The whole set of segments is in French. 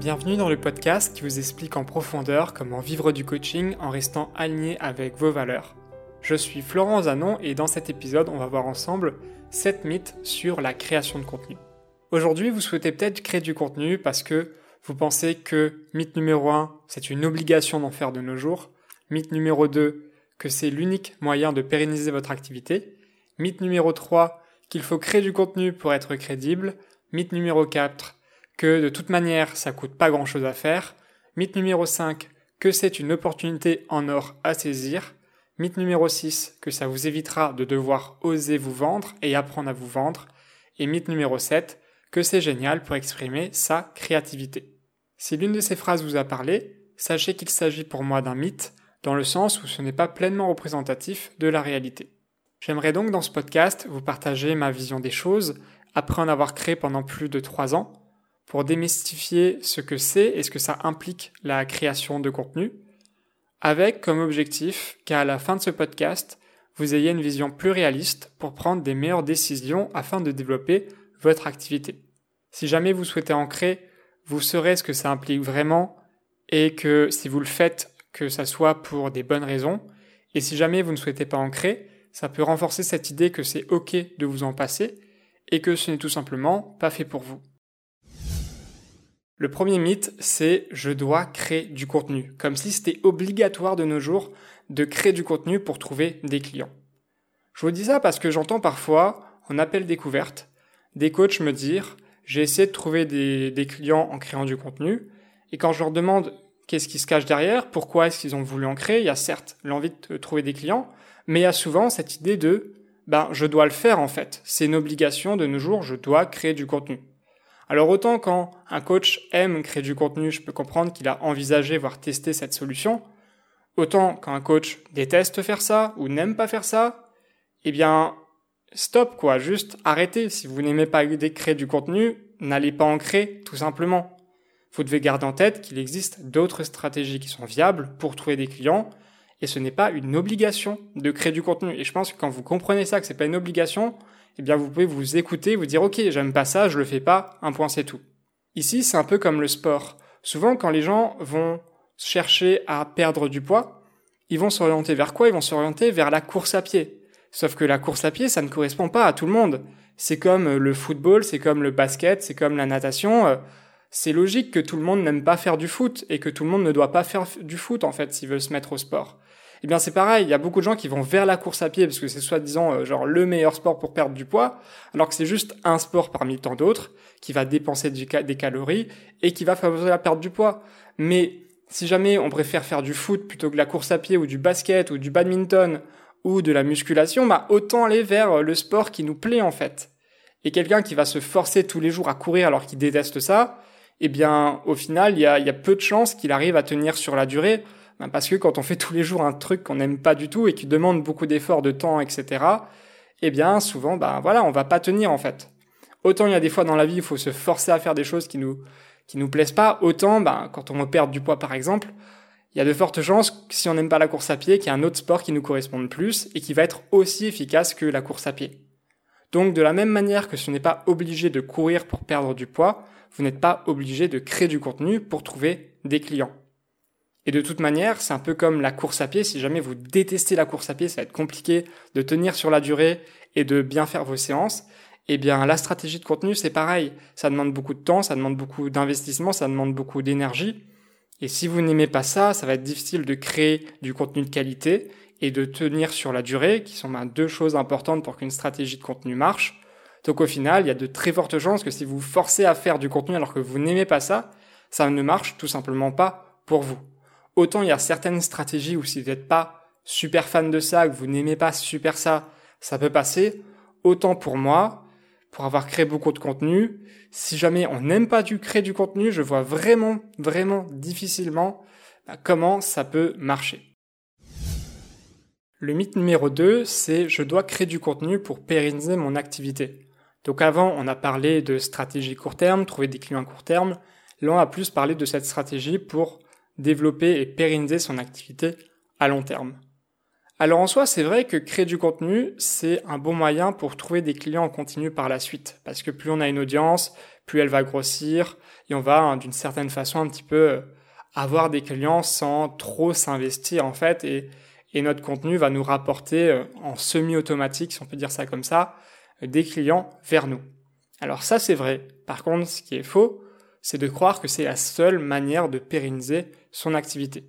Bienvenue dans le podcast qui vous explique en profondeur comment vivre du coaching en restant aligné avec vos valeurs. Je suis Florent Zanon et dans cet épisode, on va voir ensemble 7 mythes sur la création de contenu. Aujourd'hui, vous souhaitez peut-être créer du contenu parce que vous pensez que mythe numéro 1, c'est une obligation d'en faire de nos jours. Mythe numéro 2, que c'est l'unique moyen de pérenniser votre activité. Mythe numéro 3, qu'il faut créer du contenu pour être crédible. Mythe numéro 4, que de toute manière ça coûte pas grand chose à faire. Mythe numéro 5, que c'est une opportunité en or à saisir. Mythe numéro 6, que ça vous évitera de devoir oser vous vendre et apprendre à vous vendre. Et mythe numéro 7, que c'est génial pour exprimer sa créativité. Si l'une de ces phrases vous a parlé, sachez qu'il s'agit pour moi d'un mythe, dans le sens où ce n'est pas pleinement représentatif de la réalité. J'aimerais donc dans ce podcast vous partager ma vision des choses, après en avoir créé pendant plus de 3 ans, pour démystifier ce que c'est et ce que ça implique la création de contenu, avec comme objectif qu'à la fin de ce podcast, vous ayez une vision plus réaliste pour prendre des meilleures décisions afin de développer votre activité. Si jamais vous souhaitez en créer, vous saurez ce que ça implique vraiment et que si vous le faites, que ça soit pour des bonnes raisons. Et si jamais vous ne souhaitez pas en créer, ça peut renforcer cette idée que c'est ok de vous en passer et que ce n'est tout simplement pas fait pour vous. Le premier mythe, c'est je dois créer du contenu, comme si c'était obligatoire de nos jours de créer du contenu pour trouver des clients. Je vous dis ça parce que j'entends parfois, en appel découverte, des coachs me dire j'ai essayé de trouver des, clients en créant du contenu, et quand je leur demande qu'est-ce qui se cache derrière, pourquoi est-ce qu'ils ont voulu en créer, il y a certes l'envie de trouver des clients, mais il y a souvent cette idée de ben je dois le faire en fait, c'est une obligation de nos jours, je dois créer du contenu. Alors autant quand un coach aime créer du contenu, je peux comprendre qu'il a envisagé, voire testé cette solution, autant quand un coach déteste faire ça ou n'aime pas faire ça, eh bien, stop quoi, juste arrêtez. Si vous n'aimez pas créer du contenu, n'allez pas en créer, tout simplement. Vous devez garder en tête qu'il existe d'autres stratégies qui sont viables pour trouver des clients, et ce n'est pas une obligation de créer du contenu. Et je pense que quand vous comprenez ça, que c'est pas une obligation, eh bien vous pouvez vous écouter, vous dire ok, j'aime pas ça, je le fais pas, un point c'est tout. Ici, c'est un peu comme le sport. Souvent, quand les gens vont chercher à perdre du poids, ils vont s'orienter vers quoi? Ils vont s'orienter vers la course à pied. Sauf que la course à pied, ça ne correspond pas à tout le monde. C'est comme le football, c'est comme le basket, c'est comme la natation. Euh, c'est logique que tout le monde n'aime pas faire du foot et que tout le monde ne doit pas faire du foot en fait s'il veut se mettre au sport eh bien c'est pareil, il y a beaucoup de gens qui vont vers la course à pied parce que c'est soi-disant euh, genre le meilleur sport pour perdre du poids, alors que c'est juste un sport parmi tant d'autres qui va dépenser des calories et qui va favoriser la perte du poids. Mais si jamais on préfère faire du foot plutôt que la course à pied ou du basket ou du badminton ou de la musculation, bah autant aller vers euh, le sport qui nous plaît en fait. Et quelqu'un qui va se forcer tous les jours à courir alors qu'il déteste ça, eh bien au final il y a, peu de chances qu'il arrive à tenir sur la durée parce que quand on fait tous les jours un truc qu'on n'aime pas du tout et qui demande beaucoup d'efforts, de temps, etc., eh bien, souvent, ben voilà, on va pas tenir en fait. Autant il y a des fois dans la vie, il faut se forcer à faire des choses qui nous qui nous plaisent pas. Autant, ben, quand on veut perdre du poids par exemple, il y a de fortes chances que si on n'aime pas la course à pied, qu'il y a un autre sport qui nous corresponde plus et qui va être aussi efficace que la course à pied. Donc, de la même manière que ce n'est pas obligé de courir pour perdre du poids, vous n'êtes pas obligé de créer du contenu pour trouver des clients. Et de toute manière, c'est un peu comme la course à pied. Si jamais vous détestez la course à pied, ça va être compliqué de tenir sur la durée et de bien faire vos séances. Eh bien, la stratégie de contenu, c'est pareil. Ça demande beaucoup de temps, ça demande beaucoup d'investissement, ça demande beaucoup d'énergie. Et si vous n'aimez pas ça, ça va être difficile de créer du contenu de qualité et de tenir sur la durée, qui sont ben, deux choses importantes pour qu'une stratégie de contenu marche. Donc au final, il y a de très fortes chances que si vous vous forcez à faire du contenu alors que vous n'aimez pas ça, ça ne marche tout simplement pas pour vous. Autant il y a certaines stratégies où si vous n'êtes pas super fan de ça, que vous n'aimez pas super ça, ça peut passer. Autant pour moi, pour avoir créé beaucoup de contenu, si jamais on n'aime pas du créer du contenu, je vois vraiment, vraiment difficilement bah, comment ça peut marcher. Le mythe numéro 2, c'est je dois créer du contenu pour pérenniser mon activité. Donc avant, on a parlé de stratégie court terme, trouver des clients court terme. Là, on a plus parlé de cette stratégie pour développer et pérenniser son activité à long terme. Alors en soi, c'est vrai que créer du contenu, c'est un bon moyen pour trouver des clients en continu par la suite. Parce que plus on a une audience, plus elle va grossir, et on va hein, d'une certaine façon un petit peu euh, avoir des clients sans trop s'investir en fait, et, notre contenu va nous rapporter euh, en semi-automatique, si on peut dire ça comme ça, des clients vers nous. Alors ça c'est vrai. Par contre, ce qui est faux, c'est de croire que c'est la seule manière de pérenniser son activité.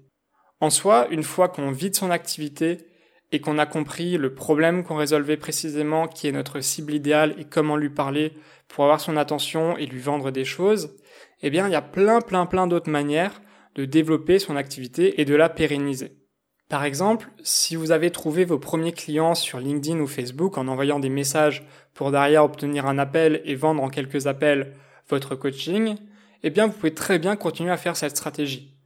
En soi, une fois qu'on vide son activité et qu'on a compris le problème qu'on résolvait précisément, qui est notre cible idéale et comment lui parler pour avoir son attention et lui vendre des choses, eh bien, il y a plein, plein, plein d'autres manières de développer son activité et de la pérenniser. Par exemple, si vous avez trouvé vos premiers clients sur LinkedIn ou Facebook en envoyant des messages pour derrière obtenir un appel et vendre en quelques appels votre coaching, eh bien, vous pouvez très bien continuer à faire cette stratégie.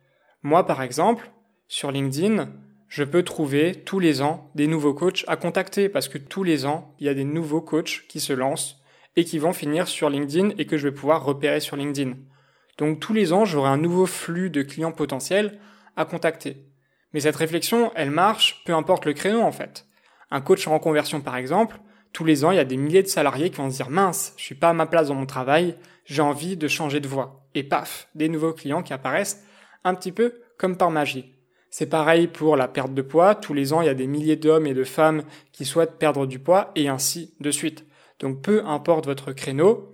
Moi, par exemple, sur LinkedIn, je peux trouver tous les ans des nouveaux coachs à contacter parce que tous les ans, il y a des nouveaux coachs qui se lancent et qui vont finir sur LinkedIn et que je vais pouvoir repérer sur LinkedIn. Donc tous les ans, j'aurai un nouveau flux de clients potentiels à contacter. Mais cette réflexion, elle marche peu importe le créneau en fait. Un coach en reconversion par exemple, tous les ans, il y a des milliers de salariés qui vont se dire mince, je suis pas à ma place dans mon travail, j'ai envie de changer de voie. Et paf, des nouveaux clients qui apparaissent un petit peu comme par magie. C'est pareil pour la perte de poids. Tous les ans, il y a des milliers d'hommes et de femmes qui souhaitent perdre du poids et ainsi de suite. Donc peu importe votre créneau,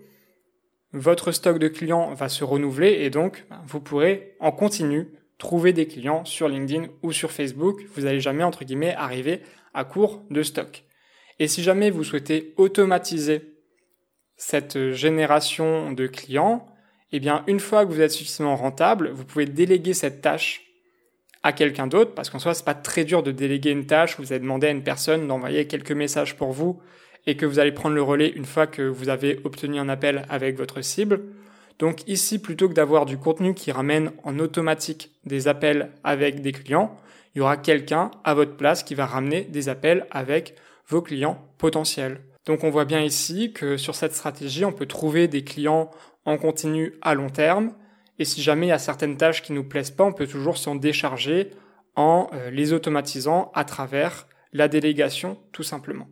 votre stock de clients va se renouveler et donc ben, vous pourrez en continu trouver des clients sur LinkedIn ou sur Facebook. Vous n'allez jamais, entre guillemets, arriver à court de stock. Et si jamais vous souhaitez automatiser cette génération de clients, eh bien, une fois que vous êtes suffisamment rentable, vous pouvez déléguer cette tâche à quelqu'un d'autre, parce qu'en soi, c'est pas très dur de déléguer une tâche. Vous avez demandé à une personne d'envoyer quelques messages pour vous et que vous allez prendre le relais une fois que vous avez obtenu un appel avec votre cible. Donc ici, plutôt que d'avoir du contenu qui ramène en automatique des appels avec des clients, il y aura quelqu'un à votre place qui va ramener des appels avec vos clients potentiels. Donc on voit bien ici que sur cette stratégie, on peut trouver des clients en continu à long terme et si jamais il y a certaines tâches qui nous plaisent pas, on peut toujours s'en décharger en euh, les automatisant à travers la délégation, tout simplement.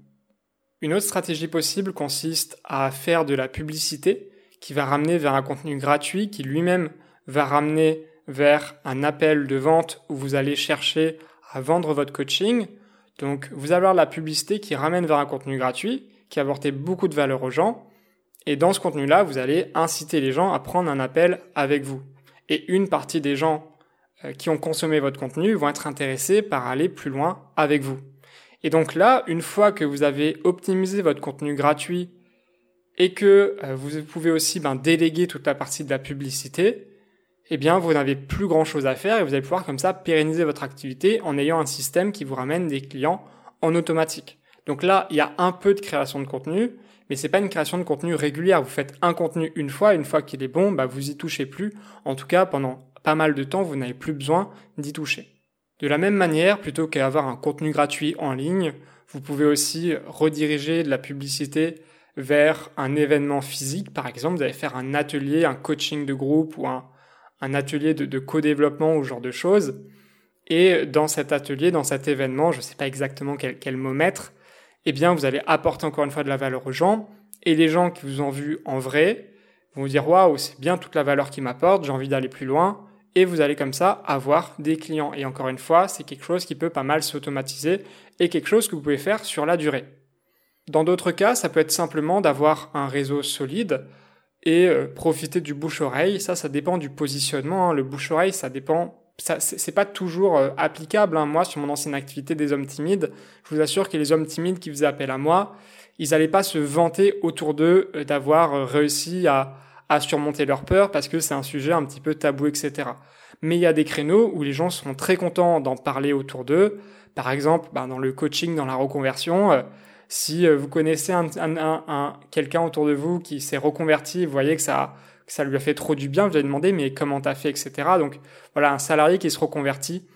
Une autre stratégie possible consiste à faire de la publicité qui va ramener vers un contenu gratuit qui lui-même va ramener vers un appel de vente où vous allez chercher à vendre votre coaching. Donc vous allez avoir la publicité qui ramène vers un contenu gratuit, qui apporte beaucoup de valeur aux gens, et dans ce contenu-là, vous allez inciter les gens à prendre un appel avec vous. Et une partie des gens euh, qui ont consommé votre contenu vont être intéressés par aller plus loin avec vous. Et donc là, une fois que vous avez optimisé votre contenu gratuit et que euh, vous pouvez aussi ben, déléguer toute la partie de la publicité, eh bien, vous n'avez plus grand chose à faire et vous allez pouvoir comme ça pérenniser votre activité en ayant un système qui vous ramène des clients en automatique. Donc là, il y a un peu de création de contenu, mais c'est pas une création de contenu régulière. Vous faites un contenu une fois, une fois qu'il est bon, bah vous y touchez plus. En tout cas, pendant pas mal de temps, vous n'avez plus besoin d'y toucher. De la même manière, plutôt qu'à avoir un contenu gratuit en ligne, vous pouvez aussi rediriger de la publicité vers un événement physique. Par exemple, vous allez faire un atelier, un coaching de groupe ou un, atelier de, co-développement ou genre de choses. Et dans cet atelier, dans cet événement, je ne sais pas exactement quel mot mettre, eh bien, vous allez apporter encore une fois de la valeur aux gens. Et les gens qui vous ont vu en vrai vont vous dire waouh, c'est bien toute la valeur qu'il m'apporte, j'ai envie d'aller plus loin. Et vous allez comme ça avoir des clients. Et encore une fois, c'est quelque chose qui peut pas mal s'automatiser et quelque chose que vous pouvez faire sur la durée. Dans d'autres cas, ça peut être simplement d'avoir un réseau solide et euh, profiter du bouche-oreille. Ça, ça dépend du positionnement. Hein. Le bouche-oreille, ça dépend c'est pas toujours euh, applicable. Hein. Moi, sur mon ancienne activité des hommes timides, je vous assure que les hommes timides qui faisaient appel à moi, ils n'allaient pas se vanter autour d'eux euh, d'avoir euh, réussi à, à surmonter leur peur parce que c'est un sujet un petit peu tabou, etc. Mais il y a des créneaux où les gens seront très contents d'en parler autour d'eux. Par exemple, ben, dans le coaching, dans la reconversion, si vous connaissez un, un, un, quelqu'un autour de vous qui s'est reconverti, vous voyez que ça ça lui a fait trop du bien, vous allez demander mais comment t'as fait, etc. Donc voilà, un salarié qui se reconvertit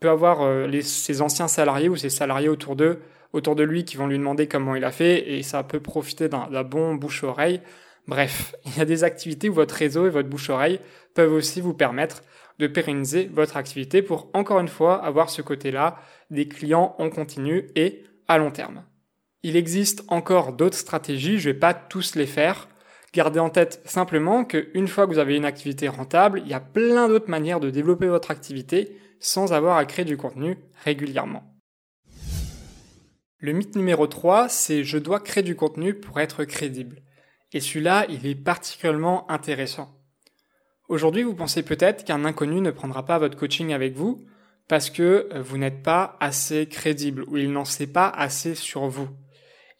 peut avoir euh, ses anciens salariés ou ses salariés autour d'eux, autour de lui, qui vont lui demander comment il a fait, et ça peut profiter d'un bon bouche-oreille. Bref, il y a des activités où votre réseau et votre bouche-oreille peuvent aussi vous permettre de pérenniser votre activité pour encore une fois avoir ce côté-là des clients en continu et à long terme. Il existe encore d'autres stratégies, je vais pas tous les faire. Gardez en tête simplement qu'une fois que vous avez une activité rentable, il y a plein d'autres manières de développer votre activité sans avoir à créer du contenu régulièrement. Le mythe numéro 3, c'est je dois créer du contenu pour être crédible. Et celui-là, il est particulièrement intéressant. Aujourd'hui, vous pensez peut-être qu'un inconnu ne prendra pas votre coaching avec vous parce que euh, vous n'êtes pas assez crédible ou il n'en sait pas assez sur vous.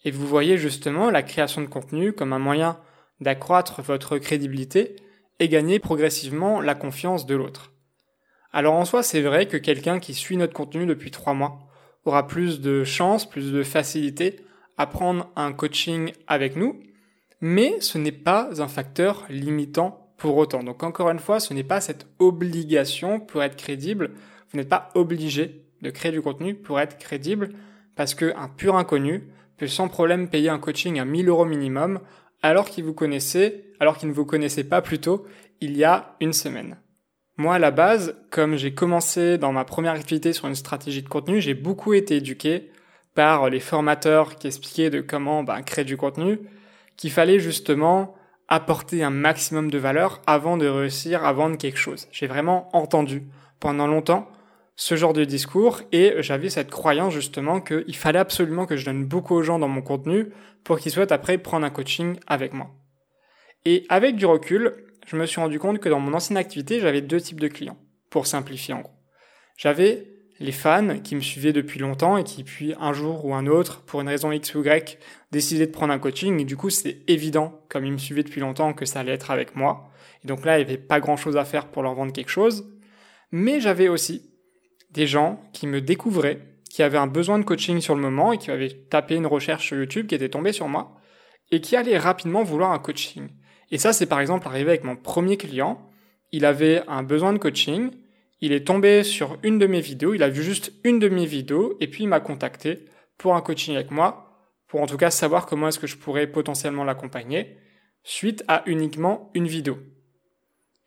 Et vous voyez justement la création de contenu comme un moyen d'accroître votre crédibilité et gagner progressivement la confiance de l'autre. Alors en soi, c'est vrai que quelqu'un qui suit notre contenu depuis trois mois aura plus de chance, plus de facilité à prendre un coaching avec nous, mais ce n'est pas un facteur limitant pour autant. Donc encore une fois, ce n'est pas cette obligation pour être crédible. Vous n'êtes pas obligé de créer du contenu pour être crédible parce qu'un pur inconnu peut sans problème payer un coaching à 1000 euros minimum alors qu'il vous connaissait, alors qu'il ne vous connaissait pas plus tôt il y a une semaine. Moi, à la base, comme j'ai commencé dans ma première activité sur une stratégie de contenu, j'ai beaucoup été éduqué par les formateurs qui expliquaient de comment ben, créer du contenu, qu'il fallait justement apporter un maximum de valeur avant de réussir à vendre quelque chose. J'ai vraiment entendu pendant longtemps ce genre de discours et j'avais cette croyance justement qu'il fallait absolument que je donne beaucoup aux gens dans mon contenu pour qu'ils souhaitent après prendre un coaching avec moi. Et avec du recul, je me suis rendu compte que dans mon ancienne activité, j'avais deux types de clients, pour simplifier en gros. J'avais les fans qui me suivaient depuis longtemps et qui puis un jour ou un autre, pour une raison X ou Y, décidaient de prendre un coaching et du coup c'était évident, comme ils me suivaient depuis longtemps, que ça allait être avec moi. Et donc là, il n'y avait pas grand chose à faire pour leur vendre quelque chose. Mais j'avais aussi des gens qui me découvraient, qui avaient un besoin de coaching sur le moment et qui avaient tapé une recherche sur YouTube, qui était tombé sur moi, et qui allaient rapidement vouloir un coaching. Et ça, c'est par exemple arrivé avec mon premier client. Il avait un besoin de coaching, il est tombé sur une de mes vidéos, il a vu juste une de mes vidéos et puis il m'a contacté pour un coaching avec moi, pour en tout cas savoir comment est-ce que je pourrais potentiellement l'accompagner, suite à uniquement une vidéo.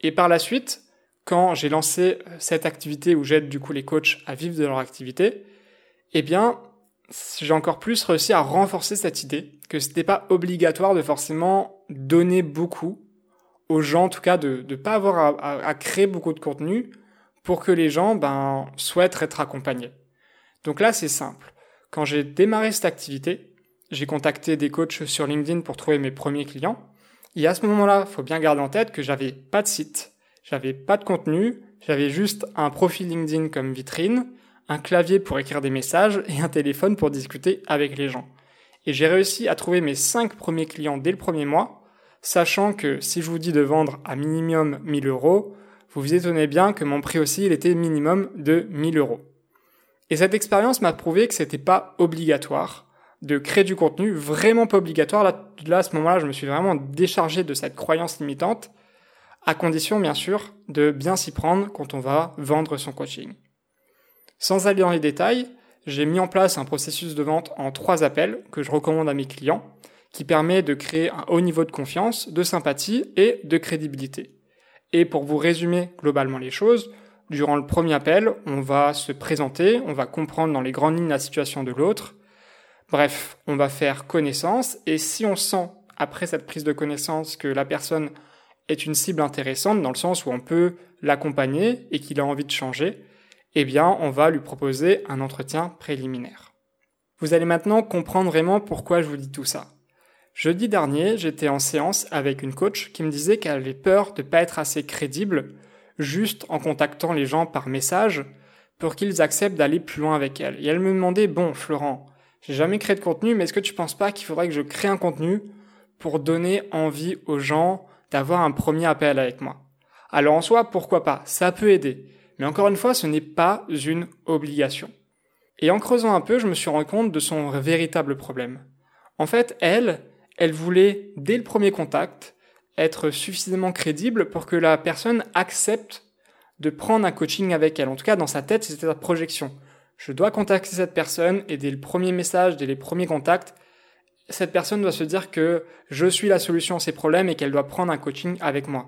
Et par la suite, quand j'ai lancé euh, cette activité où j'aide du coup les coachs à vivre de leur activité, eh bien, j'ai encore plus réussi à renforcer cette idée que c'était pas obligatoire de forcément donner beaucoup aux gens, en tout cas de ne pas avoir à créer beaucoup de contenu pour que les gens ben, souhaitent être accompagnés. Donc là, c'est simple. Quand j'ai démarré cette activité, j'ai contacté des coachs sur LinkedIn pour trouver mes premiers clients. Et à ce moment-là, il faut bien garder en tête que j'avais pas de site, j'avais pas de contenu, j'avais juste un profil LinkedIn comme vitrine, un clavier pour écrire des messages et un téléphone pour discuter avec les gens. Et j'ai réussi à trouver mes cinq premiers clients dès le premier mois, sachant que si je vous dis de vendre à minimum 1000 euros, vous vous étonnez bien que mon prix aussi, il était minimum de 1000 euros. Et cette expérience m'a prouvé que c'était pas obligatoire de créer du contenu, vraiment pas obligatoire. Là, là à ce moment-là, je me suis vraiment déchargé de cette croyance limitante, à condition, bien sûr, de bien s'y prendre quand on va vendre son coaching. Sans aller dans les détails, j'ai mis en place un processus de vente en trois appels que je recommande à mes clients, qui permet de créer un haut niveau de confiance, de sympathie et de crédibilité. Et pour vous résumer globalement les choses, durant le premier appel, on va se présenter, on va comprendre dans les grandes lignes la situation de l'autre. Bref, on va faire connaissance et si on sent après cette prise de connaissance que la personne est une cible intéressante dans le sens où on peut l'accompagner et qu'il a envie de changer, eh bien, on va lui proposer un entretien préliminaire. Vous allez maintenant comprendre vraiment pourquoi je vous dis tout ça. Jeudi dernier, j'étais en séance avec une coach qui me disait qu'elle avait peur de ne pas être assez crédible juste en contactant les gens par message pour qu'ils acceptent d'aller plus loin avec elle. Et elle me demandait, bon, Florent, j'ai jamais créé de contenu, mais est-ce que tu penses pas qu'il faudrait que je crée un contenu pour donner envie aux gens d'avoir un premier appel avec moi? Alors en soi, pourquoi pas? Ça peut aider. Mais encore une fois, ce n'est pas une obligation. Et en creusant un peu, je me suis rendu compte de son véritable problème. En fait, elle, elle voulait, dès le premier contact, être suffisamment crédible pour que la personne accepte de prendre un coaching avec elle. En tout cas, dans sa tête, c'était sa projection. Je dois contacter cette personne et dès le premier message, dès les premiers contacts, cette personne doit se dire que je suis la solution à ses problèmes et qu'elle doit prendre un coaching avec moi.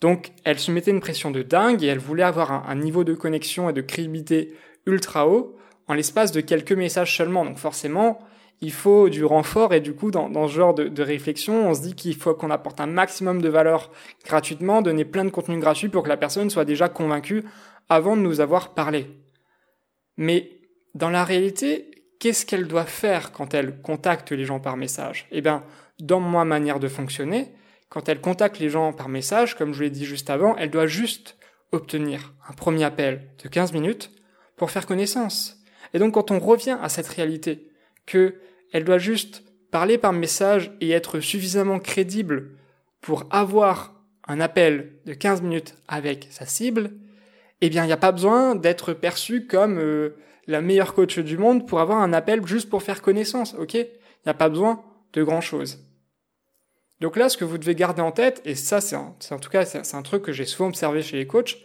Donc elle se mettait une pression de dingue et elle voulait avoir un, niveau de connexion et de crédibilité ultra haut en l'espace de quelques messages seulement. Donc forcément, il faut du renfort et du coup dans, ce genre de, de, réflexion, on se dit qu'il faut qu'on apporte un maximum de valeur gratuitement, donner plein de contenu gratuit pour que la personne soit déjà convaincue avant de nous avoir parlé. Mais dans la réalité, qu'est-ce qu'elle doit faire quand elle contacte les gens par message? Eh bien, dans ma manière de fonctionner, quand elle contacte les gens par message, comme je l'ai dit juste avant, elle doit juste obtenir un premier appel de 15 minutes pour faire connaissance. Et donc quand on revient à cette réalité, que elle doit juste parler par message et être suffisamment crédible pour avoir un appel de 15 minutes avec sa cible, eh bien il n'y a pas besoin d'être perçu comme euh, la meilleure coach du monde pour avoir un appel juste pour faire connaissance, ok? Il n'y a pas besoin de grand chose. Donc là, ce que vous devez garder en tête, et ça, c'est en, tout cas, c'est un truc que j'ai souvent observé chez les coachs,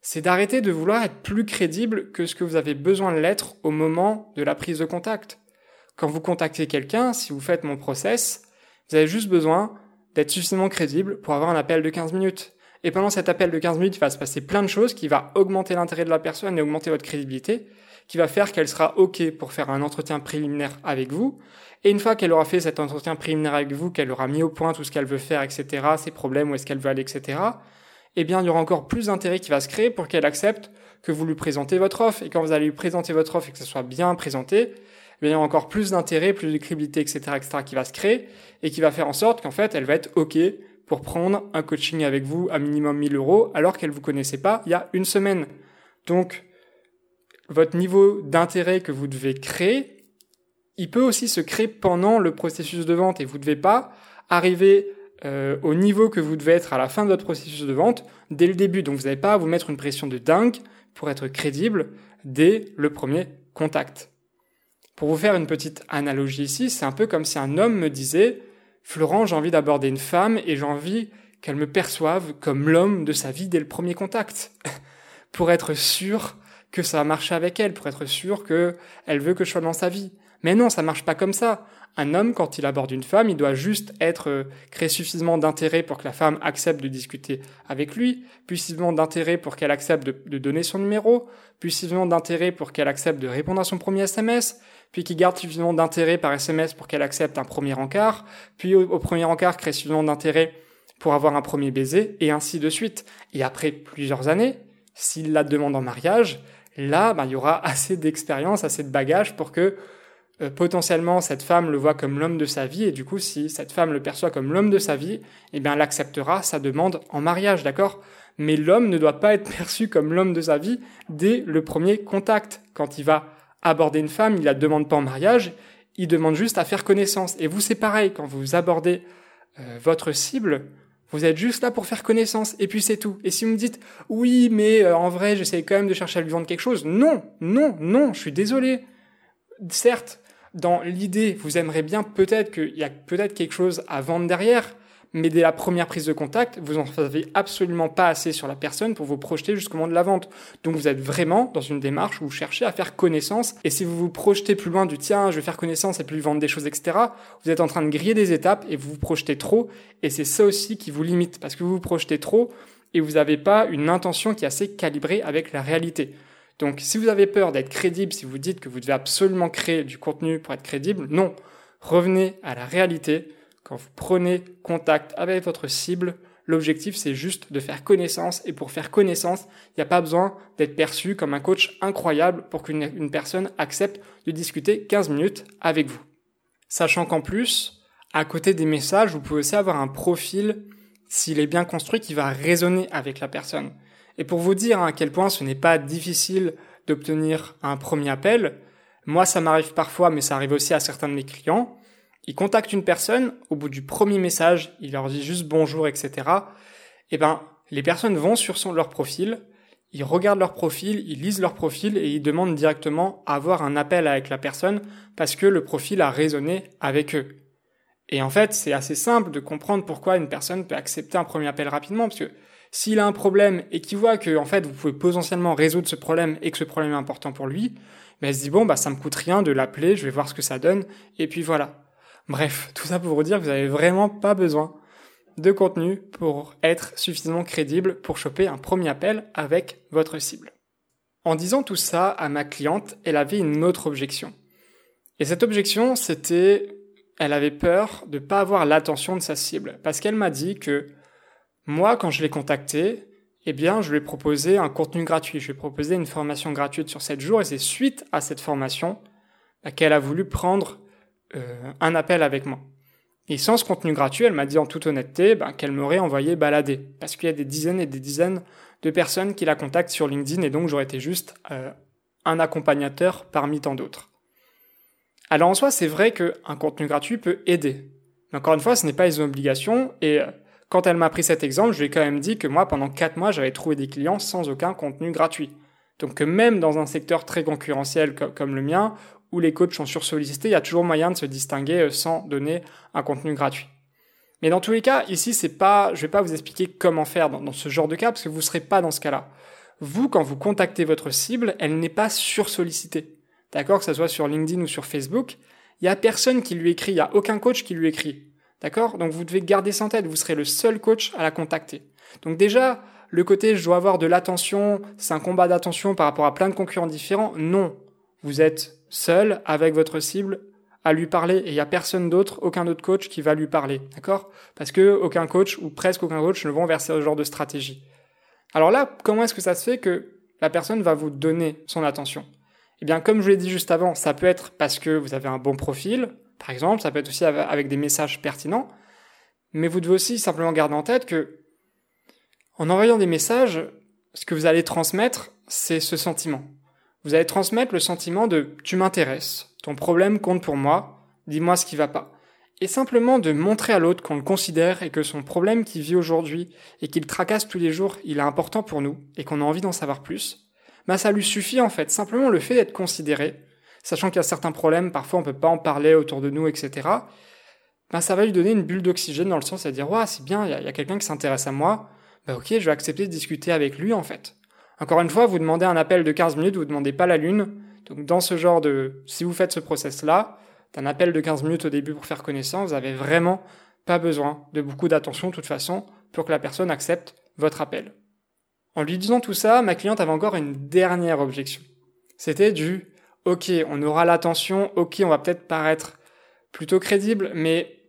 c'est d'arrêter de vouloir être plus crédible que ce que vous avez besoin de l'être au moment de la prise de contact. Quand vous contactez quelqu'un, si vous faites mon process, vous avez juste besoin d'être suffisamment crédible pour avoir un appel de 15 minutes. Et pendant cet appel de 15 minutes, il va se passer plein de choses qui va augmenter l'intérêt de la personne et augmenter votre crédibilité, qui va faire qu'elle sera OK pour faire un entretien préliminaire avec vous, et une fois qu'elle aura fait cet entretien préliminaire avec vous, qu'elle aura mis au point tout ce qu'elle veut faire, etc., ses problèmes, où est-ce qu'elle veut aller, etc., eh bien, il y aura encore plus d'intérêt qui va se créer pour qu'elle accepte que vous lui présentez votre offre. Et quand vous allez lui présenter votre offre et que ce soit bien présenté, eh il y aura encore plus d'intérêt, plus de crédibilité, etc., etc., qui va se créer et qui va faire en sorte qu'en fait, elle va être OK pour prendre un coaching avec vous à minimum 1000 euros alors qu'elle vous connaissait pas il y a une semaine. Donc, votre niveau d'intérêt que vous devez créer, il peut aussi se créer pendant le processus de vente et vous ne devez pas arriver euh, au niveau que vous devez être à la fin de votre processus de vente dès le début. Donc vous n'avez pas à vous mettre une pression de dingue pour être crédible dès le premier contact. Pour vous faire une petite analogie ici, c'est un peu comme si un homme me disait Florent, j'ai envie d'aborder une femme et j'ai envie qu'elle me perçoive comme l'homme de sa vie dès le premier contact. pour être sûr que ça va marcher avec elle, pour être sûr qu'elle veut que je sois dans sa vie. Mais non, ça marche pas comme ça. Un homme, quand il aborde une femme, il doit juste être euh, créer suffisamment d'intérêt pour que la femme accepte de discuter avec lui, puis suffisamment d'intérêt pour qu'elle accepte de, donner son numéro, puis suffisamment d'intérêt pour qu'elle accepte de répondre à son premier SMS, puis qu'il garde suffisamment d'intérêt par SMS pour qu'elle accepte un premier encart, puis au, premier encart crée suffisamment d'intérêt pour avoir un premier baiser, et ainsi de suite. Et après plusieurs années, s'il la demande en mariage, là, bah, il y aura assez d'expérience, assez de bagage pour que euh, potentiellement cette femme le voit comme l'homme de sa vie et du coup si cette femme le perçoit comme l'homme de sa vie, eh bien elle acceptera sa demande en mariage, d'accord? Mais l'homme ne doit pas être perçu comme l'homme de sa vie dès le premier contact. Quand il va aborder une femme, il la demande pas en mariage, il demande juste à faire connaissance. Et vous c'est pareil, quand vous abordez euh, votre cible, vous êtes juste là pour faire connaissance et puis c'est tout. Et si vous me dites oui mais euh, en vrai j'essaie quand même de chercher à lui vendre quelque chose, non, non, non, je suis désolé. Certes, dans l'idée, vous aimeriez bien peut-être qu'il y a peut-être quelque chose à vendre derrière, mais dès la première prise de contact, vous n'en savez absolument pas assez sur la personne pour vous projeter jusqu'au moment de la vente. Donc vous êtes vraiment dans une démarche où vous cherchez à faire connaissance, et si vous vous projetez plus loin du tiens, je vais faire connaissance et puis lui vendre des choses, etc., vous êtes en train de griller des étapes et vous vous projetez trop, et c'est ça aussi qui vous limite, parce que vous vous projetez trop et vous n'avez pas une intention qui est assez calibrée avec la réalité. Donc si vous avez peur d'être crédible, si vous dites que vous devez absolument créer du contenu pour être crédible, non. Revenez à la réalité. Quand vous prenez contact avec votre cible, l'objectif c'est juste de faire connaissance et pour faire connaissance, il n'y a pas besoin d'être perçu comme un coach incroyable pour qu'une personne accepte de discuter 15 minutes avec vous. Sachant qu'en plus, à côté des messages, vous pouvez aussi avoir un profil, s'il est bien construit, qui va résonner avec la personne. Et pour vous dire à quel point ce n'est pas difficile d'obtenir un premier appel, moi ça m'arrive parfois, mais ça arrive aussi à certains de mes clients. Ils contactent une personne, au bout du premier message, il leur dit juste bonjour, etc. Et eh ben, les personnes vont sur son, leur profil, ils regardent leur profil, ils lisent leur profil et ils demandent directement à avoir un appel avec la personne parce que le profil a résonné avec eux. Et en fait, c'est assez simple de comprendre pourquoi une personne peut accepter un premier appel rapidement parce que s'il a un problème et qu'il voit que en fait vous pouvez potentiellement résoudre ce problème et que ce problème est important pour lui, ben il se dit bon bah ça me coûte rien de l'appeler, je vais voir ce que ça donne et puis voilà. Bref, tout ça pour vous dire que vous avez vraiment pas besoin de contenu pour être suffisamment crédible pour choper un premier appel avec votre cible. En disant tout ça à ma cliente, elle avait une autre objection. Et cette objection, c'était, elle avait peur de ne pas avoir l'attention de sa cible. Parce qu'elle m'a dit que moi, quand je l'ai contactée, eh bien, je lui ai proposé un contenu gratuit. Je lui ai proposé une formation gratuite sur 7 jours et c'est suite à cette formation qu'elle a voulu prendre euh, un appel avec moi. Et sans ce contenu gratuit, elle m'a dit en toute honnêteté bah, qu'elle m'aurait envoyé balader. Parce qu'il y a des dizaines et des dizaines de personnes qui la contactent sur LinkedIn et donc j'aurais été juste euh, un accompagnateur parmi tant d'autres. Alors en soi, c'est vrai qu'un contenu gratuit peut aider. Mais encore une fois, ce n'est pas une obligation et euh, quand elle m'a pris cet exemple, je lui ai quand même dit que moi, pendant 4 mois, j'avais trouvé des clients sans aucun contenu gratuit. Donc que même dans un secteur très concurrentiel comme le mien, où les coachs sont sursollicités, il y a toujours moyen de se distinguer euh, sans donner un contenu gratuit. Mais dans tous les cas, ici, c'est pas, je vais pas vous expliquer comment faire dans, ce genre de cas, parce que vous serez pas dans ce cas-là. Vous, quand vous contactez votre cible, elle n'est pas sursollicitée. D'accord? Que ce soit sur LinkedIn ou sur Facebook. Il y a personne qui lui écrit, il y a aucun coach qui lui écrit. D'accord Donc vous devez garder ça en tête, vous serez le seul coach à la contacter. Donc déjà, le côté je dois avoir de l'attention, c'est un combat d'attention par rapport à plein de concurrents différents, non. Vous êtes seul avec votre cible à lui parler. Et il n'y a personne d'autre, aucun autre coach qui va lui parler, d'accord? Parce que aucun coach ou presque aucun coach ne vont vers ce genre de stratégie. Alors là, comment est-ce que ça se fait que la personne va vous donner son attention? Eh bien, comme je l'ai dit juste avant, ça peut être parce que vous avez un bon profil, par exemple, ça peut être aussi avec des messages pertinents, mais vous devez aussi simplement garder en tête que en envoyant des messages, ce que vous allez transmettre, c'est ce sentiment. Vous allez transmettre le sentiment de tu m'intéresses, ton problème compte pour moi, dis-moi ce qui va pas. Et simplement de montrer à l'autre qu'on le considère et que son problème qui vit aujourd'hui et qu'il tracasse tous les jours, il est important pour nous et qu'on a envie d'en savoir plus, bah ça lui suffit en fait. Simplement le fait d'être considéré, sachant qu'il y a certains problèmes, parfois on peut pas en parler autour de nous, etc. Ben, ça va lui donner une bulle d'oxygène dans le sens à dire, ouais, c'est bien, il y a, quelqu'un qui s'intéresse à moi, ben, ok, je vais accepter de discuter avec lui, en fait. Encore une fois, vous demandez un appel de 15 minutes, vous demandez pas la lune. Donc, dans ce genre de, si vous faites ce process-là, d'un appel de 15 minutes au début pour faire connaissance, vous avez vraiment pas besoin de beaucoup d'attention, de toute façon, pour que la personne accepte votre appel. En lui disant tout ça, ma cliente avait encore une dernière objection. C'était du ok, on aura l'attention, ok, on va peut-être paraître plutôt crédible, mais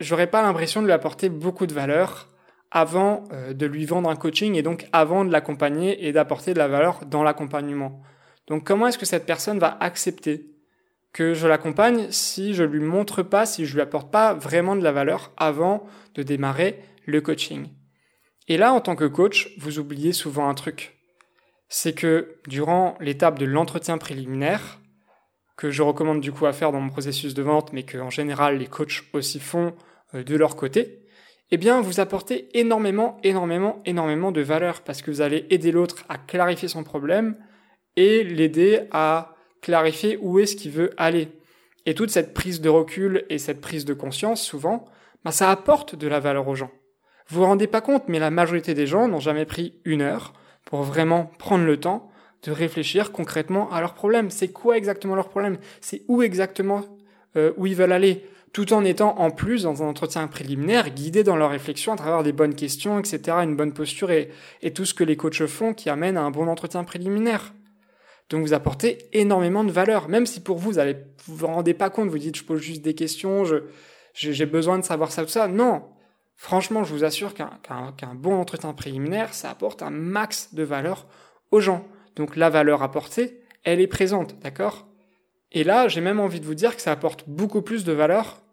j'aurais pas l'impression de lui apporter beaucoup de valeur avant euh, de lui vendre un coaching et donc avant de l'accompagner et d'apporter de la valeur dans l'accompagnement. Donc comment est-ce que cette personne va accepter que je l'accompagne si je lui montre pas, si je lui apporte pas vraiment de la valeur avant de démarrer le coaching? Et là, en tant que coach, vous oubliez souvent un truc c'est que durant l'étape de l'entretien préliminaire, que je recommande du coup à faire dans mon processus de vente, mais que en général les coachs aussi font euh, de leur côté, eh bien vous apportez énormément, énormément, énormément de valeur parce que vous allez aider l'autre à clarifier son problème et l'aider à clarifier où est-ce qu'il veut aller. Et toute cette prise de recul et cette prise de conscience, souvent, bah, ça apporte de la valeur aux gens. Vous vous rendez pas compte, mais la majorité des gens n'ont jamais pris une heure pour vraiment prendre le temps de réfléchir concrètement à leurs problèmes. C'est quoi exactement leur problème? C'est où exactement euh, où ils veulent aller? Tout en étant en plus dans un entretien préliminaire guidé dans leur réflexion à travers des bonnes questions, etc., une bonne posture et, tout ce que les coachs font qui amène à un bon entretien préliminaire. Donc vous apportez énormément de valeur, même si pour vous, vous allez, vous rendez pas compte, vous dites je pose juste des questions, je, j'ai besoin de savoir ça tout ça. Non, Franchement, je vous assure qu'un bon entretien préliminaire, ça apporte un max de valeur aux gens. Donc la valeur apportée, elle est présente, d'accord? Et là, j'ai même envie de vous dire que ça apporte beaucoup plus de valeur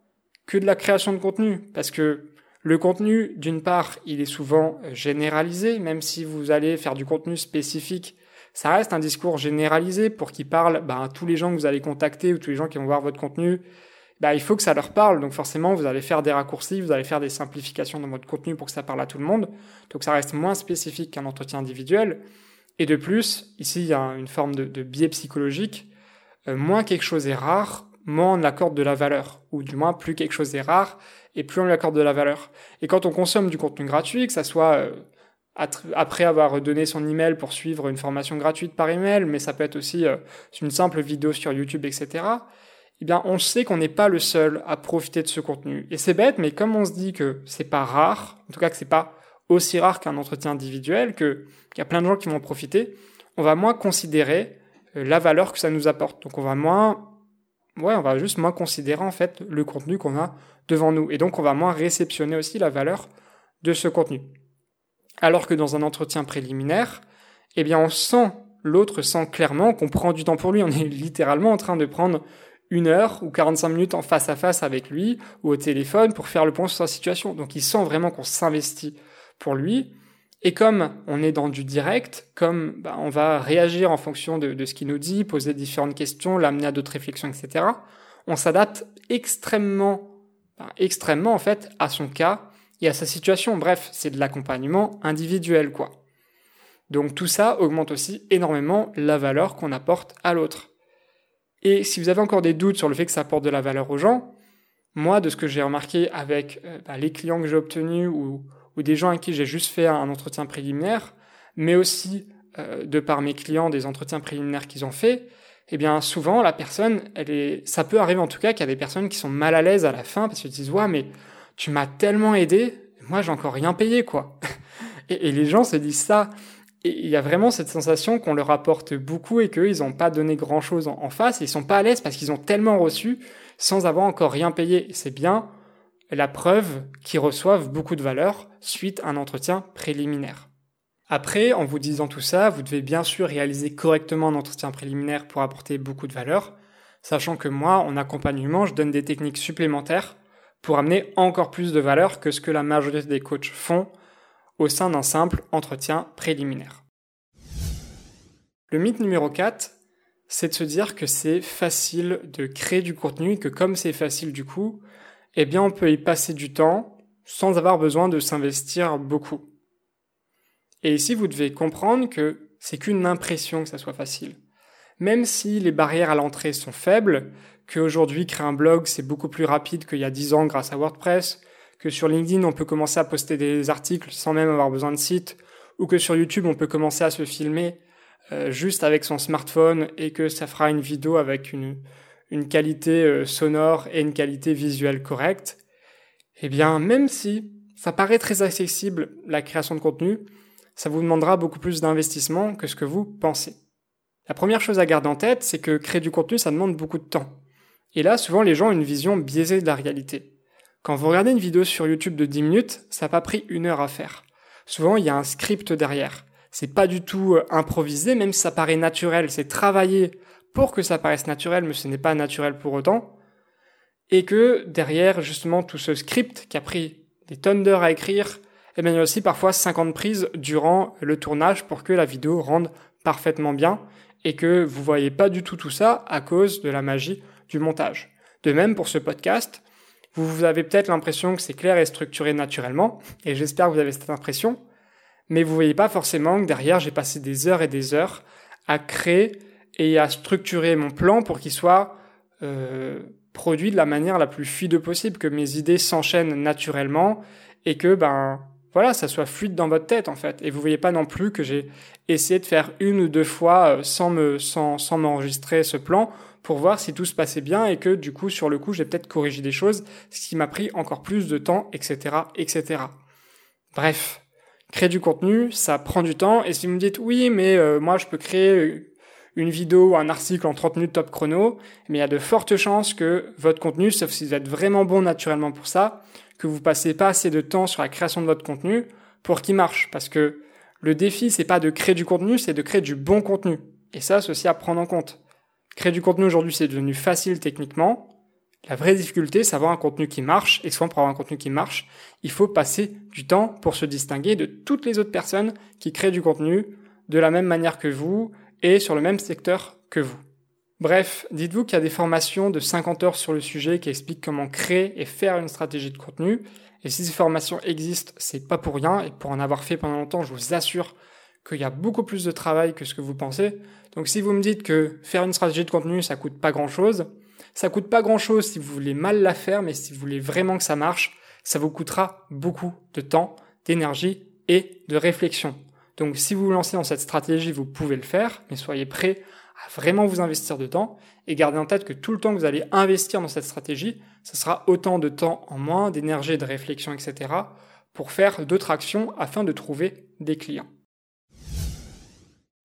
que de la création de contenu. Parce que le contenu, d'une part, il est souvent généralisé, même si vous allez faire du contenu spécifique, ça reste un discours généralisé pour qu'il parle bah, à tous les gens que vous allez contacter ou tous les gens qui vont voir votre contenu bah, il faut que ça leur parle. Donc forcément, vous allez faire des raccourcis, vous allez faire des simplifications dans votre contenu pour que ça parle à tout le monde. Donc ça reste moins spécifique qu'un entretien individuel. Et de plus, ici, il y a une forme de, biais psychologique. Euh, moins quelque chose est rare, moins on accorde de la valeur. Ou du moins, plus quelque chose est rare, et plus on lui accorde de la valeur. Et quand on consomme du contenu gratuit, que ça soit euh, après avoir donné son email pour suivre une formation gratuite par email, mais ça peut être aussi euh, une simple vidéo sur YouTube, etc., eh bien, on sait qu'on n'est pas le seul à profiter de ce contenu. Et c'est bête, mais comme on se dit que c'est pas rare, en tout cas que c'est pas aussi rare qu'un entretien individuel, qu'il y a plein de gens qui vont en profiter, on va moins considérer euh, la valeur que ça nous apporte. Donc on va moins, ouais, on va juste moins considérer en fait le contenu qu'on a devant nous. Et donc on va moins réceptionner aussi la valeur de ce contenu. Alors que dans un entretien préliminaire, eh bien on sent, l'autre sent clairement qu'on prend du temps pour lui. On est littéralement en train de prendre une heure ou 45 minutes en face à face avec lui ou au téléphone pour faire le point sur sa situation. Donc il sent vraiment qu'on s'investit pour lui. Et comme on est dans du direct, comme bah, on va réagir en fonction de, ce qu'il nous dit, poser différentes questions, l'amener à d'autres réflexions, etc., on s'adapte extrêmement, extrêmement en fait à son cas et à sa situation. Bref, c'est de l'accompagnement individuel, quoi. Donc tout ça augmente aussi énormément la valeur qu'on apporte à l'autre. Et si vous avez encore des doutes sur le fait que ça apporte de la valeur aux gens, moi, de ce que j'ai remarqué avec euh, bah, les clients que j'ai obtenus ou, ou des gens à qui j'ai juste fait un entretien préliminaire, mais aussi euh, de par mes clients des entretiens préliminaires qu'ils ont fait, eh bien souvent la personne, elle est, ça peut arriver en tout cas qu'il y a des personnes qui sont mal à l'aise à la fin parce qu'ils disent ouais mais tu m'as tellement aidé, moi j'ai encore rien payé quoi. et, les gens se disent ça. Et il y a vraiment cette sensation qu'on leur apporte beaucoup et qu'ils n'ont pas donné grand chose en, en face. Et ils sont pas à l'aise parce qu'ils ont tellement reçu sans avoir encore rien payé. C'est bien la preuve qu'ils reçoivent beaucoup de valeur suite à un entretien préliminaire. Après, en vous disant tout ça, vous devez bien sûr réaliser correctement un entretien préliminaire pour apporter beaucoup de valeur, sachant que moi, en accompagnement, je donne des techniques supplémentaires pour amener encore plus de valeur que ce que la majorité des coachs font au sein d'un simple entretien préliminaire. Le mythe numéro 4, c'est de se dire que c'est facile de créer du contenu et que comme c'est facile du coup, eh bien on peut y passer du temps sans avoir besoin de s'investir beaucoup. Et ici, vous devez comprendre que c'est qu'une impression que ça soit facile. Même si les barrières à l'entrée sont faibles, qu'aujourd'hui créer un blog c'est beaucoup plus rapide qu'il y a 10 ans grâce à WordPress, que sur LinkedIn on peut commencer à poster des articles sans même avoir besoin de site, ou que sur YouTube on peut commencer à se filmer euh, juste avec son smartphone et que ça fera une vidéo avec une, une qualité euh, sonore et une qualité visuelle correcte, eh bien, même si ça paraît très accessible, la création de contenu, ça vous demandera beaucoup plus d'investissement que ce que vous pensez. La première chose à garder en tête, c'est que créer du contenu, ça demande beaucoup de temps. Et là, souvent, les gens ont une vision biaisée de la réalité. Quand vous regardez une vidéo sur YouTube de 10 minutes, ça n'a pas pris une heure à faire. Souvent, il y a un script derrière. C'est pas du tout euh, improvisé, même si ça paraît naturel, c'est travaillé pour que ça paraisse naturel, mais ce n'est pas naturel pour autant, et que derrière justement tout ce script qui a pris des tonnes d'heures à écrire, eh bien, il y a aussi parfois 50 prises durant le tournage pour que la vidéo rende parfaitement bien et que vous voyez pas du tout tout ça à cause de la magie du montage. De même pour ce podcast, vous avez peut-être l'impression que c'est clair et structuré naturellement, et j'espère que vous avez cette impression, mais vous voyez pas forcément que derrière j'ai passé des heures et des heures à créer et à structurer mon plan pour qu'il soit euh, produit de la manière la plus fluide possible, que mes idées s'enchaînent naturellement et que ben voilà, ça soit fluide dans votre tête en fait. Et vous voyez pas non plus que j'ai essayé de faire une ou deux fois euh, sans me sans sans m'enregistrer ce plan pour voir si tout se passait bien et que du coup sur le coup j'ai peut-être corrigé des choses, ce qui m'a pris encore plus de temps, etc., etc. Bref, créer du contenu, ça prend du temps. Et si vous me dites oui, mais euh, moi je peux créer une vidéo ou un article en 30 minutes top chrono, mais il y a de fortes chances que votre contenu, sauf si vous êtes vraiment bon naturellement pour ça, que vous passez pas assez de temps sur la création de votre contenu pour qu'il marche. Parce que le défi, c'est pas de créer du contenu, c'est de créer du bon contenu. Et ça, c'est aussi à prendre en compte. Créer du contenu aujourd'hui, c'est devenu facile techniquement. La vraie difficulté, c'est avoir un contenu qui marche. Et souvent, pour avoir un contenu qui marche, il faut passer du temps pour se distinguer de toutes les autres personnes qui créent du contenu de la même manière que vous, et sur le même secteur que vous. Bref, dites-vous qu'il y a des formations de 50 heures sur le sujet qui expliquent comment créer et faire une stratégie de contenu. Et si ces formations existent, c'est pas pour rien. Et pour en avoir fait pendant longtemps, je vous assure qu'il y a beaucoup plus de travail que ce que vous pensez. Donc si vous me dites que faire une stratégie de contenu, ça coûte pas grand chose, ça coûte pas grand chose si vous voulez mal la faire, mais si vous voulez vraiment que ça marche, ça vous coûtera beaucoup de temps, d'énergie et de réflexion. Donc si vous vous lancez dans cette stratégie, vous pouvez le faire, mais soyez prêt à vraiment vous investir dedans et gardez en tête que tout le temps que vous allez investir dans cette stratégie, ce sera autant de temps en moins, d'énergie, de réflexion, etc. pour faire d'autres actions afin de trouver des clients.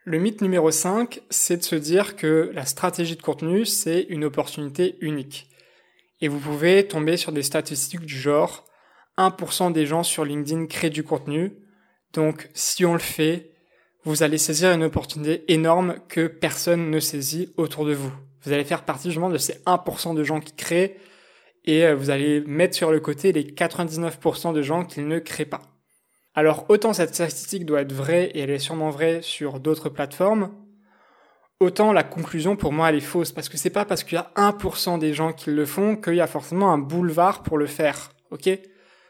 Le mythe numéro 5, c'est de se dire que la stratégie de contenu, c'est une opportunité unique. Et vous pouvez tomber sur des statistiques du genre 1% des gens sur LinkedIn créent du contenu. Donc si on le fait, vous allez saisir une opportunité énorme que personne ne saisit autour de vous. Vous allez faire partie justement de ces 1% de gens qui créent et euh, vous allez mettre sur le côté les 99% de gens qui ne créent pas. Alors autant cette statistique doit être vraie et elle est sûrement vraie sur d'autres plateformes, autant la conclusion pour moi elle est fausse parce que c'est pas parce qu'il y a 1% des gens qui le font qu'il y a forcément un boulevard pour le faire. OK?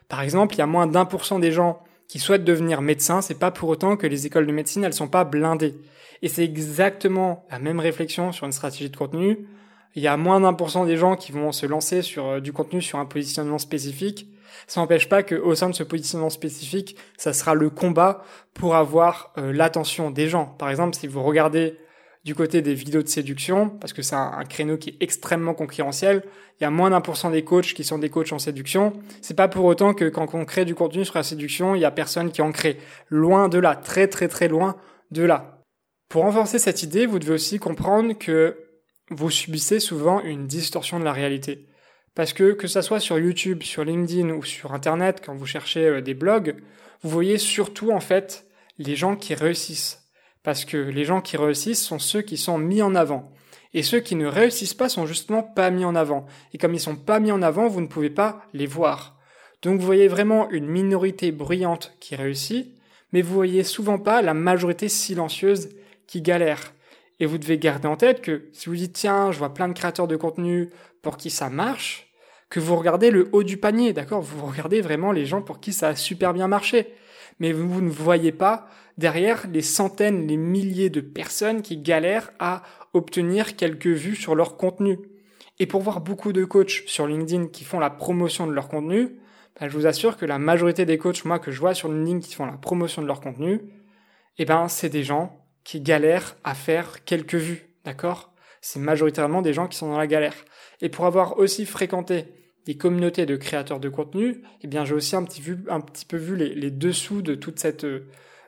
Par exemple, il y a moins d'un pour cent des gens qui souhaitent devenir médecins, c'est pas pour autant que les écoles de médecine elles sont pas blindées. Et c'est exactement la même réflexion sur une stratégie de contenu. Il y a moins d'un pour cent des gens qui vont se lancer sur euh, du contenu sur un positionnement spécifique ça n'empêche pas qu'au sein de ce positionnement spécifique, ça sera le combat pour avoir euh, l'attention des gens. Par exemple, si vous regardez du côté des vidéos de séduction, parce que c'est un, créneau qui est extrêmement concurrentiel, il y a moins d'un pour cent des coachs qui sont des coachs en séduction. C'est pas pour autant que quand on crée du contenu sur la séduction, il y a personne qui en crée. Loin de là, très très très loin de là. Pour renforcer cette idée, vous devez aussi comprendre que vous subissez souvent une distorsion de la réalité. Parce que que ça soit sur YouTube, sur LinkedIn ou sur Internet, quand vous cherchez euh, des blogs, vous voyez surtout en fait les gens qui réussissent. Parce que les gens qui réussissent sont ceux qui sont mis en avant. Et ceux qui ne réussissent pas sont justement pas mis en avant. Et comme ils sont pas mis en avant, vous ne pouvez pas les voir. Donc vous voyez vraiment une minorité bruyante qui réussit, mais vous voyez souvent pas la majorité silencieuse qui galère. Et vous devez garder en tête que si vous dites tiens, je vois plein de créateurs de contenu pour qui ça marche, que vous regardez le haut du panier, d'accord? Vous regardez vraiment les gens pour qui ça a super bien marché. Mais vous ne voyez pas derrière les centaines, les milliers de personnes qui galèrent à obtenir quelques vues sur leur contenu. Et pour voir beaucoup de coachs sur LinkedIn qui font la promotion de leur contenu, bah, je vous assure que la majorité des coachs, moi, que je vois sur LinkedIn qui font la promotion de leur contenu, eh ben, c'est des gens qui galèrent à faire quelques vues, d'accord? C'est majoritairement des gens qui sont dans la galère. Et pour avoir aussi fréquenté des communautés de créateurs de contenu, eh bien j'ai aussi un petit, vu, un petit peu vu les, dessous de toute cette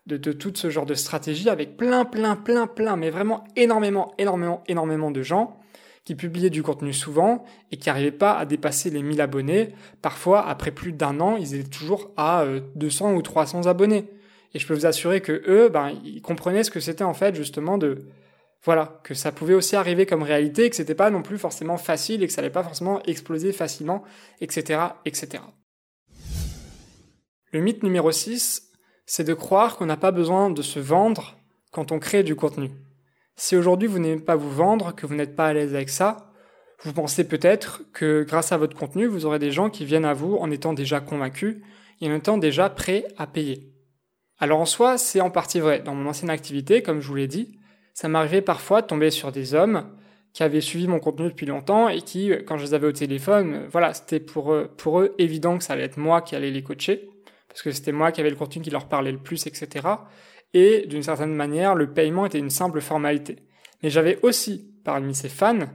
de, tout ce genre de stratégie avec plein plein plein plein mais vraiment énormément énormément énormément de gens qui publiaient du contenu souvent et qui n'arrivaient pas à dépasser les 1000 abonnés. Parfois, après plus d'un an, ils étaient toujours à 200 euh, ou 300 abonnés. Et je peux vous assurer que eux, ben, ils comprenaient ce que c'était en fait justement de, voilà, que ça pouvait aussi arriver comme réalité, que c'était pas non plus forcément facile et que ça allait pas forcément exploser facilement, etc., etc. Le mythe numéro 6, c'est de croire qu'on n'a pas besoin de se vendre quand on crée du contenu. Si aujourd'hui vous n'aimez pas vous vendre, que vous n'êtes pas à l'aise avec ça, vous pensez peut-être que grâce à votre contenu, vous aurez des gens qui viennent à vous en étant déjà convaincus et en étant déjà prêts à payer. Alors en soi, c'est en partie vrai. Dans mon ancienne activité, comme je vous l'ai dit, ça m'arrivait parfois de tomber sur des hommes qui avaient suivi mon contenu depuis longtemps et qui, quand je les avais au téléphone, voilà, c'était pour eux, évident que ça allait être moi qui allais les coacher, parce que c'était moi qui avais le contenu qui leur parlait le plus, etc. Et d'une certaine manière, le paiement était une simple formalité. Mais j'avais aussi, parmi ces fans,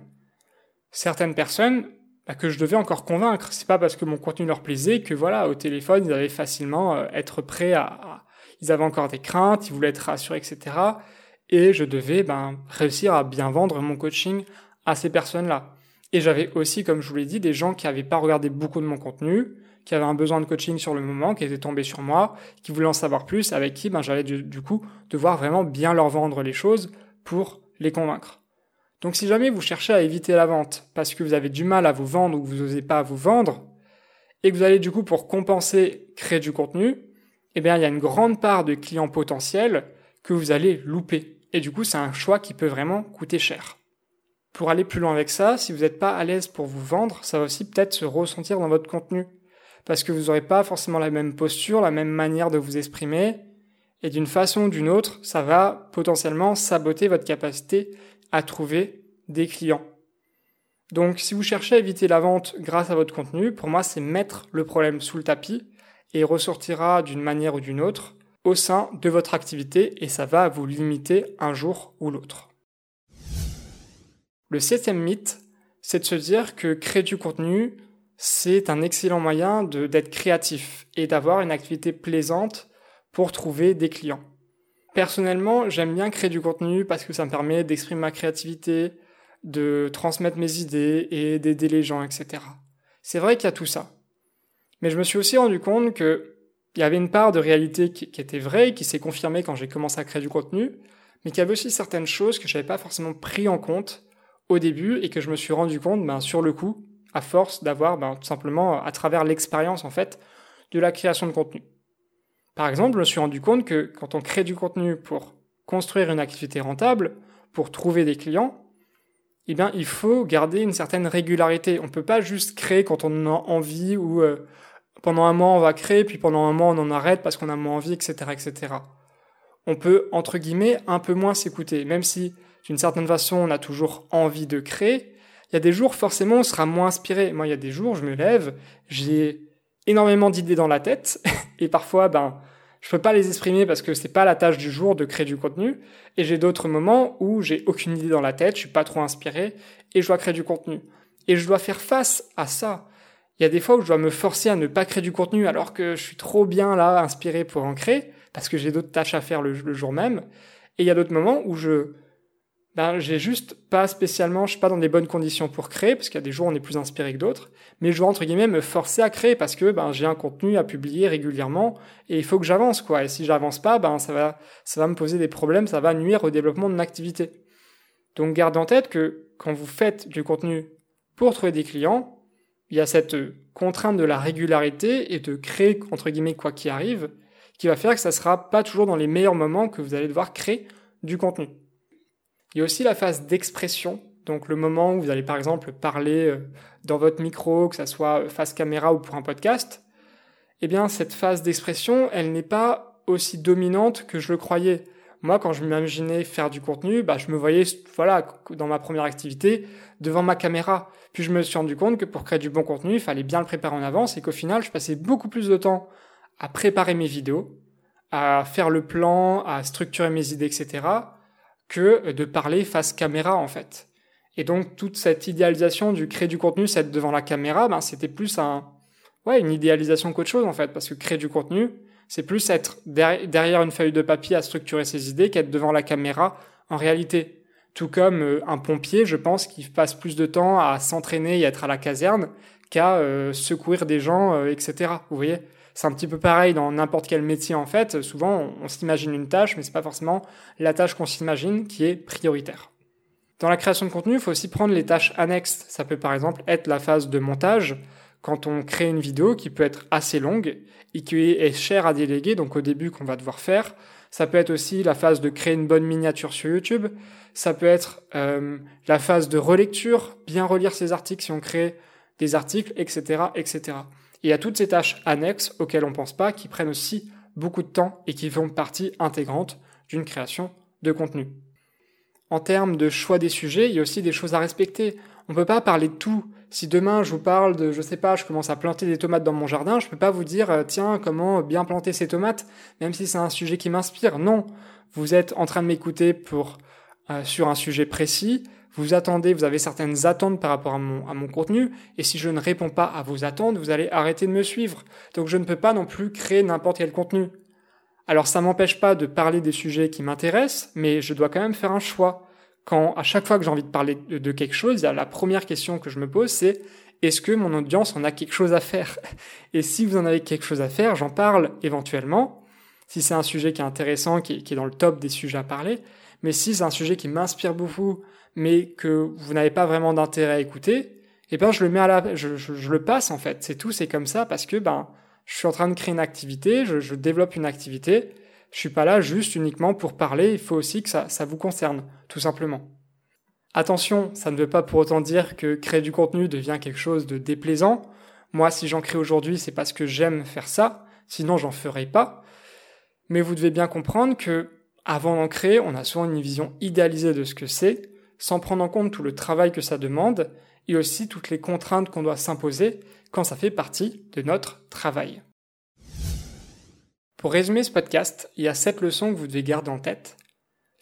certaines personnes bah, que je devais encore convaincre. C'est pas parce que mon contenu leur plaisait que voilà, au téléphone, ils allaient facilement euh, être prêts à, Ils avaient encore des craintes, ils voulaient être rassurés, etc et je devais ben, réussir à bien vendre mon coaching à ces personnes-là. Et j'avais aussi, comme je vous l'ai dit, des gens qui n'avaient pas regardé beaucoup de mon contenu, qui avaient un besoin de coaching sur le moment, qui étaient tombés sur moi, qui voulaient en savoir plus, avec qui ben, j'allais du, coup devoir vraiment bien leur vendre les choses pour les convaincre. Donc si jamais vous cherchez à éviter la vente parce que vous avez du mal à vous vendre ou que vous n'osez pas vous vendre, et que vous allez du coup pour compenser créer du contenu, eh bien il y a une grande part de clients potentiels que vous allez louper. Et du coup, c'est un choix qui peut vraiment coûter cher. Pour aller plus loin avec ça, si vous n'êtes pas à l'aise pour vous vendre, ça va aussi peut-être se ressentir dans votre contenu. Parce que vous n'aurez pas forcément la même posture, la même manière de vous exprimer. Et d'une façon ou d'une autre, ça va potentiellement saboter votre capacité à trouver des clients. Donc si vous cherchez à éviter la vente grâce à votre contenu, pour moi c'est mettre le problème sous le tapis et il ressortira d'une manière ou d'une autre au sein de votre activité et ça va vous limiter un jour ou l'autre. Le septième mythe, c'est de se dire que créer du contenu, c'est un excellent moyen d'être créatif et d'avoir une activité plaisante pour trouver des clients. Personnellement, j'aime bien créer du contenu parce que ça me permet d'exprimer ma créativité, de transmettre mes idées et d'aider les gens, etc. C'est vrai qu'il y a tout ça. Mais je me suis aussi rendu compte qu'il y avait une part de réalité qui, était vraie qui s'est confirmée quand j'ai commencé à créer du contenu, mais qu'il y avait aussi certaines choses que je n'avais pas forcément pris en compte au début et que je me suis rendu compte ben, sur le coup, à force d'avoir ben, tout simplement à travers l'expérience en fait de la création de contenu. Par exemple, je me suis rendu compte que quand on crée du contenu pour construire une activité rentable, pour trouver des clients, eh bien, il faut garder une certaine régularité. On ne peut pas juste créer quand on en a envie ou euh, pendant un mois on va créer, puis pendant un mois on en arrête parce qu'on a moins envie, etc., etc. On peut, entre guillemets, un peu moins s'écouter, même si d'une certaine façon on a toujours envie de créer. Il y a des jours, forcément, on sera moins inspiré. Moi, il y a des jours, je me lève, j'ai énormément d'idées dans la tête, et parfois, ben, je peux pas les exprimer parce que c'est pas la tâche du jour de créer du contenu. Et j'ai d'autres moments où j'ai aucune idée dans la tête, je suis pas trop inspiré et je dois créer du contenu. Et je dois faire face à ça. Il y a des fois où je dois me forcer à ne pas créer du contenu alors que je suis trop bien là, inspiré pour en créer parce que j'ai d'autres tâches à faire le, le jour même. Et il y a d'autres moments où je, ben, j'ai juste pas spécialement, je suis pas dans des bonnes conditions pour créer, parce qu'il y a des jours où on est plus inspiré que d'autres, mais je dois entre guillemets me forcer à créer parce que ben, j'ai un contenu à publier régulièrement et il faut que j'avance quoi. Et si j'avance pas, ben ça va, ça va me poser des problèmes, ça va nuire au développement de mon activité. Donc gardez en tête que quand vous faites du contenu pour trouver des clients, il y a cette contrainte de la régularité et de créer entre guillemets quoi qu'il arrive, qui va faire que ça sera pas toujours dans les meilleurs moments que vous allez devoir créer du contenu. Il y a aussi la phase d'expression, donc le moment où vous allez par exemple parler euh, dans votre micro, que ça soit face caméra ou pour un podcast. Eh bien, cette phase d'expression, elle n'est pas aussi dominante que je le croyais. Moi, quand je m'imaginais faire du contenu, bah, je me voyais, voilà, dans ma première activité, devant ma caméra. Puis je me suis rendu compte que pour créer du bon contenu, il fallait bien le préparer en avance et qu'au final, je passais beaucoup plus de temps à préparer mes vidéos, à faire le plan, à structurer mes idées, etc., que de parler face caméra en fait. Et donc toute cette idéalisation du créer du contenu, c'est être devant la caméra, ben c'était plus un ouais, une idéalisation qu'autre chose en fait parce que créer du contenu, c'est plus être derrière une feuille de papier à structurer ses idées qu'être devant la caméra en réalité. Tout comme euh, un pompier, je pense qu'il passe plus de temps à s'entraîner et être à la caserne qu'à euh, secourir des gens, euh, etc. Vous voyez? C'est un petit peu pareil dans n'importe quel métier en fait. Souvent, on, s'imagine une tâche, mais c'est pas forcément la tâche qu'on s'imagine qui est prioritaire. Dans la création de contenu, il faut aussi prendre les tâches annexes. Ça peut par exemple être la phase de montage, quand on crée une vidéo qui peut être assez longue et qui est chère à déléguer, donc au début qu'on va devoir faire. Ça peut être aussi la phase de créer une bonne miniature sur YouTube. Ça peut être euh, la phase de relecture, bien relire ses articles si on crée des articles, etc., etc. Et a toutes ces tâches annexes auxquelles on ne pense pas, qui prennent aussi beaucoup de temps et qui font partie intégrante d'une création de contenu. En termes de choix des sujets, il y a aussi des choses à respecter. On ne peut pas parler de tout. Si demain je vous parle de, je sais pas, je commence à planter des tomates dans mon jardin, je ne peux pas vous dire, euh, tiens, comment bien planter ces tomates, même si c'est un sujet qui m'inspire. Non. Vous êtes en train de m'écouter pour, euh, sur un sujet précis vous attendez, vous avez certaines attentes par rapport à mon, contenu, et si je ne réponds pas à vos attentes, vous allez arrêter de me suivre. Donc je ne peux pas non plus créer n'importe quel contenu. Alors ça m'empêche pas de parler des sujets qui m'intéressent, mais je dois quand même faire un choix. Quand à chaque fois que j'ai envie de parler de, quelque chose, la première question que je me pose, c'est est-ce que mon audience en a quelque chose à faire? Et si vous en avez quelque chose à faire, j'en parle éventuellement. Si c'est un sujet qui est intéressant, qui est dans le top des sujets à parler, mais si c'est un sujet qui m'inspire beaucoup, mais que vous n'avez pas vraiment d'intérêt à écouter, eh ben je le mets à la, je, je, le passe en fait. C'est tout, c'est comme ça parce que ben je suis en train de créer une activité, je, je, développe une activité. Je suis pas là juste uniquement pour parler. Il faut aussi que ça, ça vous concerne, tout simplement. Attention, ça ne veut pas pour autant dire que créer du contenu devient quelque chose de déplaisant. Moi, si j'en crée aujourd'hui, c'est parce que j'aime faire ça. Sinon, j'en ferais pas. Mais vous devez bien comprendre que avant d'en créer, on a souvent une vision idéalisée de ce que c'est sans prendre en compte tout le travail que ça demande et aussi toutes les contraintes qu'on doit s'imposer quand ça fait partie de notre travail. Pour résumer ce podcast, il y a sept leçons que vous devez garder en tête.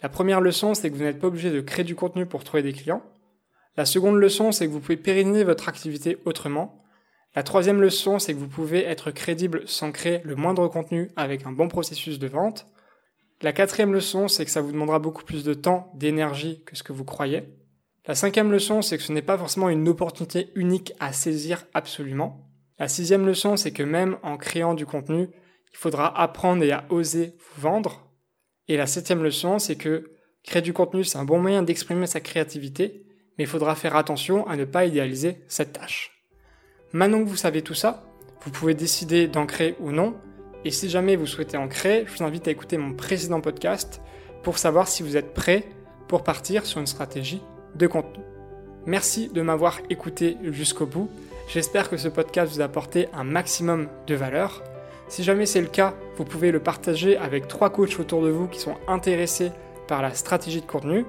La première leçon, c'est que vous n'êtes pas obligé de créer du contenu pour trouver des clients. La seconde leçon, c'est que vous pouvez pérenniser votre activité autrement. La troisième leçon, c'est que vous pouvez être crédible sans créer le moindre contenu avec un bon processus de vente. La quatrième leçon, c'est que ça vous demandera beaucoup plus de temps, d'énergie que ce que vous croyez. La cinquième leçon, c'est que ce n'est pas forcément une opportunité unique à saisir absolument. La sixième leçon, c'est que même en créant du contenu, il faudra apprendre et à oser vous vendre. Et la septième leçon, c'est que créer du contenu, c'est un bon moyen d'exprimer sa créativité, mais il faudra faire attention à ne pas idéaliser cette tâche. Maintenant que vous savez tout ça, vous pouvez décider d'en créer ou non, et si jamais vous souhaitez en créer, je vous invite à écouter mon précédent podcast pour savoir si vous êtes prêt pour partir sur une stratégie de contenu. Merci de m'avoir écouté jusqu'au bout. J'espère que ce podcast vous a apporté un maximum de valeur. Si jamais c'est le cas, vous pouvez le partager avec trois coachs autour de vous qui sont intéressés par la stratégie de contenu.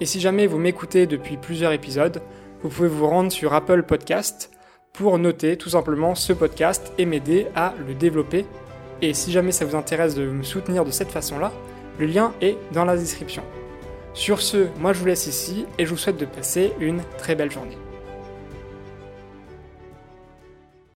Et si jamais vous m'écoutez depuis plusieurs épisodes, vous pouvez vous rendre sur Apple Podcast pour noter tout simplement ce podcast et m'aider à le développer. Et si jamais ça vous intéresse de me soutenir de cette façon-là, le lien est dans la description. Sur ce, moi je vous laisse ici et je vous souhaite de passer une très belle journée.